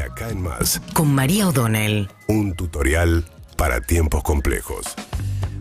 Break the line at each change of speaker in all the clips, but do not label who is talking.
De acá en más,
con María O'Donnell.
un tutorial para tiempos complejos.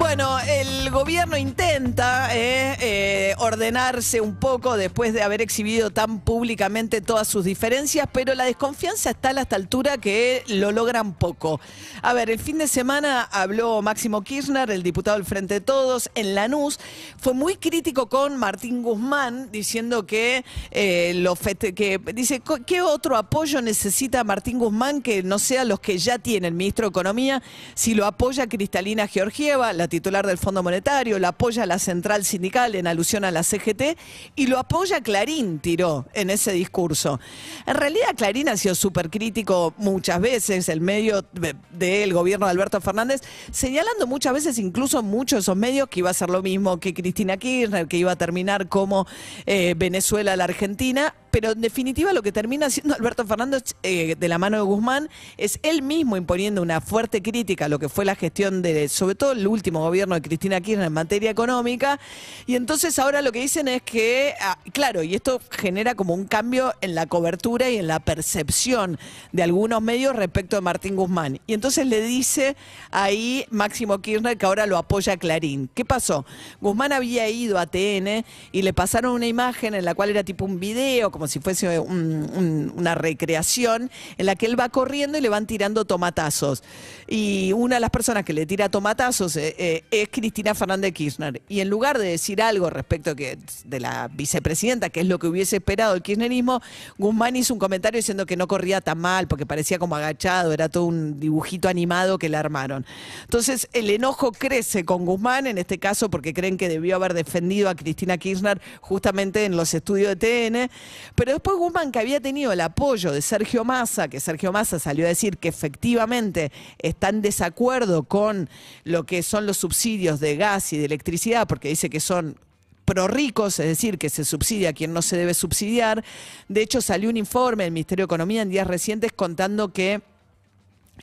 Bueno, el gobierno intenta eh, eh, ordenarse un poco después de haber exhibido tan públicamente todas sus diferencias, pero la desconfianza está a esta altura que lo logran poco. A ver, el fin de semana habló Máximo Kirchner, el diputado del Frente de Todos, en Lanús. Fue muy crítico con Martín Guzmán, diciendo que, eh, lo que dice, "Co- ¿qué otro apoyo necesita Martín Guzmán que no sea los que ya tiene el ministro de Economía? Si lo apoya Cristalina Georgieva, la titular del Fondo Monetario, lo apoya la Central Sindical en alusión a la CGT y lo apoya Clarín, tiró en ese discurso. En realidad Clarín ha sido súper crítico muchas veces, el medio de- del gobierno de Alberto Fernández, señalando muchas veces, incluso muchos de esos medios, que iba a ser lo mismo que Cristina Kirchner, que iba a terminar como eh, Venezuela la Argentina, pero en definitiva lo que termina haciendo Alberto Fernández eh, de la mano de Guzmán es él mismo imponiendo una fuerte crítica a lo que fue la gestión de, sobre todo el último gobierno de Cristina Kirchner en materia económica, y entonces ahora lo que dicen es que, ah, claro, y esto genera como un cambio en la cobertura y en la percepción de algunos medios respecto de Martín Guzmán. Y entonces le dice ahí Máximo Kirchner que ahora lo apoya Clarín. ¿Qué pasó? Guzmán había ido a TN y le pasaron una imagen en la cual era tipo un video, como si fuese un- un- una recreación, en la que él va corriendo y le van tirando tomatazos. Y una de las personas que le tira tomatazos eh, eh, es Cristina Fernández Kirchner. Y en lugar de decir algo respecto de la vicepresidenta, que es lo que hubiese esperado el kirchnerismo, Guzmán hizo un comentario diciendo que no corría tan mal porque parecía como agachado, era todo un dibujito animado que le armaron. Entonces el enojo crece con Guzmán, en este caso porque creen que debió haber defendido a Cristina Kirchner justamente en los estudios de TN, pero después Guzmán que había tenido el apoyo de Sergio Massa, que Sergio Massa salió a decir que efectivamente está en desacuerdo con lo que son los subsidios de gas y de electricidad, porque dice que son pro ricos, es decir, que se subsidia a quien no se debe subsidiar. De hecho, salió un informe del Ministerio de Economía en días recientes contando que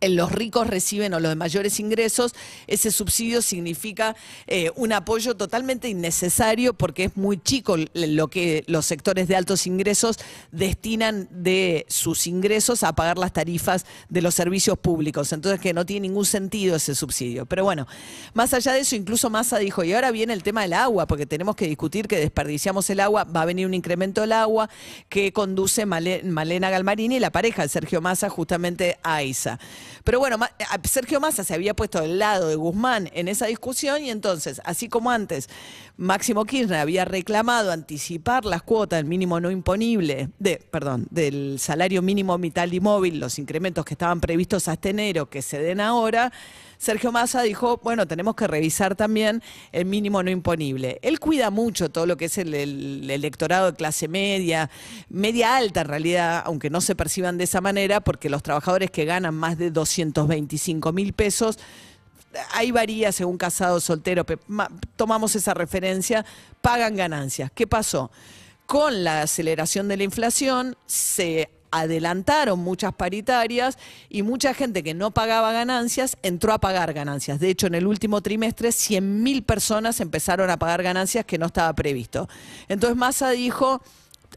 los ricos reciben o los de mayores ingresos, ese subsidio significa eh, un apoyo totalmente innecesario porque es muy chico lo que los sectores de altos ingresos destinan de sus ingresos a pagar las tarifas de los servicios públicos. Entonces que no tiene ningún sentido ese subsidio. Pero bueno, más allá de eso, incluso Massa dijo, y ahora viene el tema del agua, porque tenemos que discutir que desperdiciamos el agua, va a venir un incremento del agua que conduce Male- Malena Galmarini y la pareja de Sergio Massa justamente a ISA. Pero bueno, a- Sergio Massa se había puesto del lado de Guzmán en esa discusión y entonces, así como antes, Máximo Kirchner había reclamado anticipar las cuotas del mínimo no imponible, de, perdón, del salario mínimo vital y móvil, los incrementos que estaban previstos hasta enero, que se den ahora, Sergio Massa dijo, bueno, tenemos que revisar también el mínimo no imponible. Él cuida mucho todo lo que es el, el electorado de clase media, media alta en realidad, aunque no se perciban de esa manera, porque los trabajadores que ganan más de 225 mil pesos, ahí varía según casado, soltero, tomamos esa referencia, pagan ganancias. ¿Qué pasó? Con la aceleración de la inflación se adelantaron muchas paritarias y mucha gente que no pagaba ganancias entró a pagar ganancias. De hecho, en el último trimestre, 100.000 personas empezaron a pagar ganancias que no estaba previsto. Entonces Massa dijo,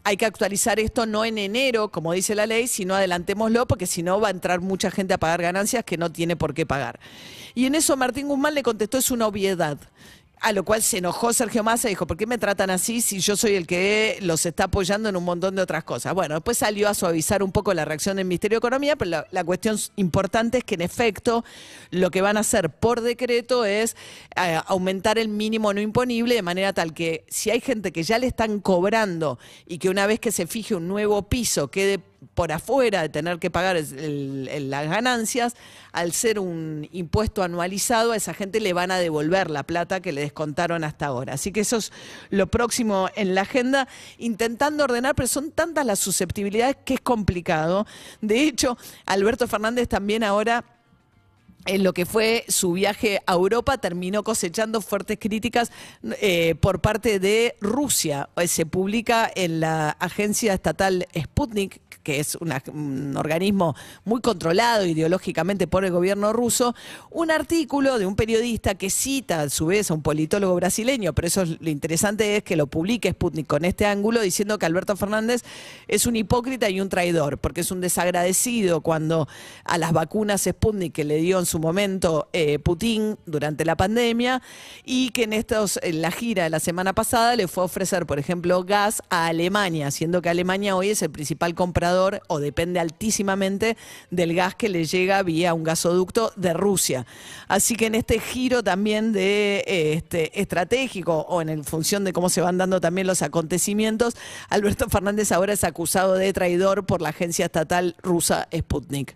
hay que actualizar esto no en enero, como dice la ley, sino adelantémoslo, porque si no va a entrar mucha gente a pagar ganancias que no tiene por qué pagar. Y en eso Martín Guzmán le contestó, es una obviedad. A lo cual se enojó Sergio Massa y dijo, ¿por qué me tratan así si yo soy el que los está apoyando en un montón de otras cosas? Bueno, después salió a suavizar un poco la reacción del Ministerio de Economía, pero la, cuestión importante es que en efecto lo que van a hacer por decreto es eh, aumentar el mínimo no imponible de manera tal que si hay gente que ya le están cobrando y que una vez que se fije un nuevo piso quede por afuera de tener que pagar las ganancias, al ser un impuesto anualizado, a esa gente le van a devolver la plata que le descontaron hasta ahora. Así que eso es lo próximo en la agenda, intentando ordenar, pero son tantas las susceptibilidades que es complicado. De hecho, Alberto Fernández también ahora en lo que fue su viaje a Europa, terminó cosechando fuertes críticas eh, por parte de Rusia. Eh, Se publica en la agencia estatal Sputnik, que es un organismo muy controlado ideológicamente por el gobierno ruso, un artículo de un periodista que cita a su vez a un politólogo brasileño, pero eso es, lo interesante es que lo publique Sputnik con este ángulo diciendo que Alberto Fernández es un hipócrita y un traidor, porque es un desagradecido cuando a las vacunas Sputnik que le dio en su momento eh, Putin durante la pandemia y que en estos la gira de la semana pasada le fue a ofrecer, por ejemplo, gas a Alemania, siendo que Alemania hoy es el principal comprador o depende altísimamente del gas que le llega vía un gasoducto de Rusia. Así que en este giro también de eh, este estratégico o en función de cómo se van dando también los acontecimientos, Alberto Fernández ahora es acusado de traidor por la agencia estatal rusa Sputnik.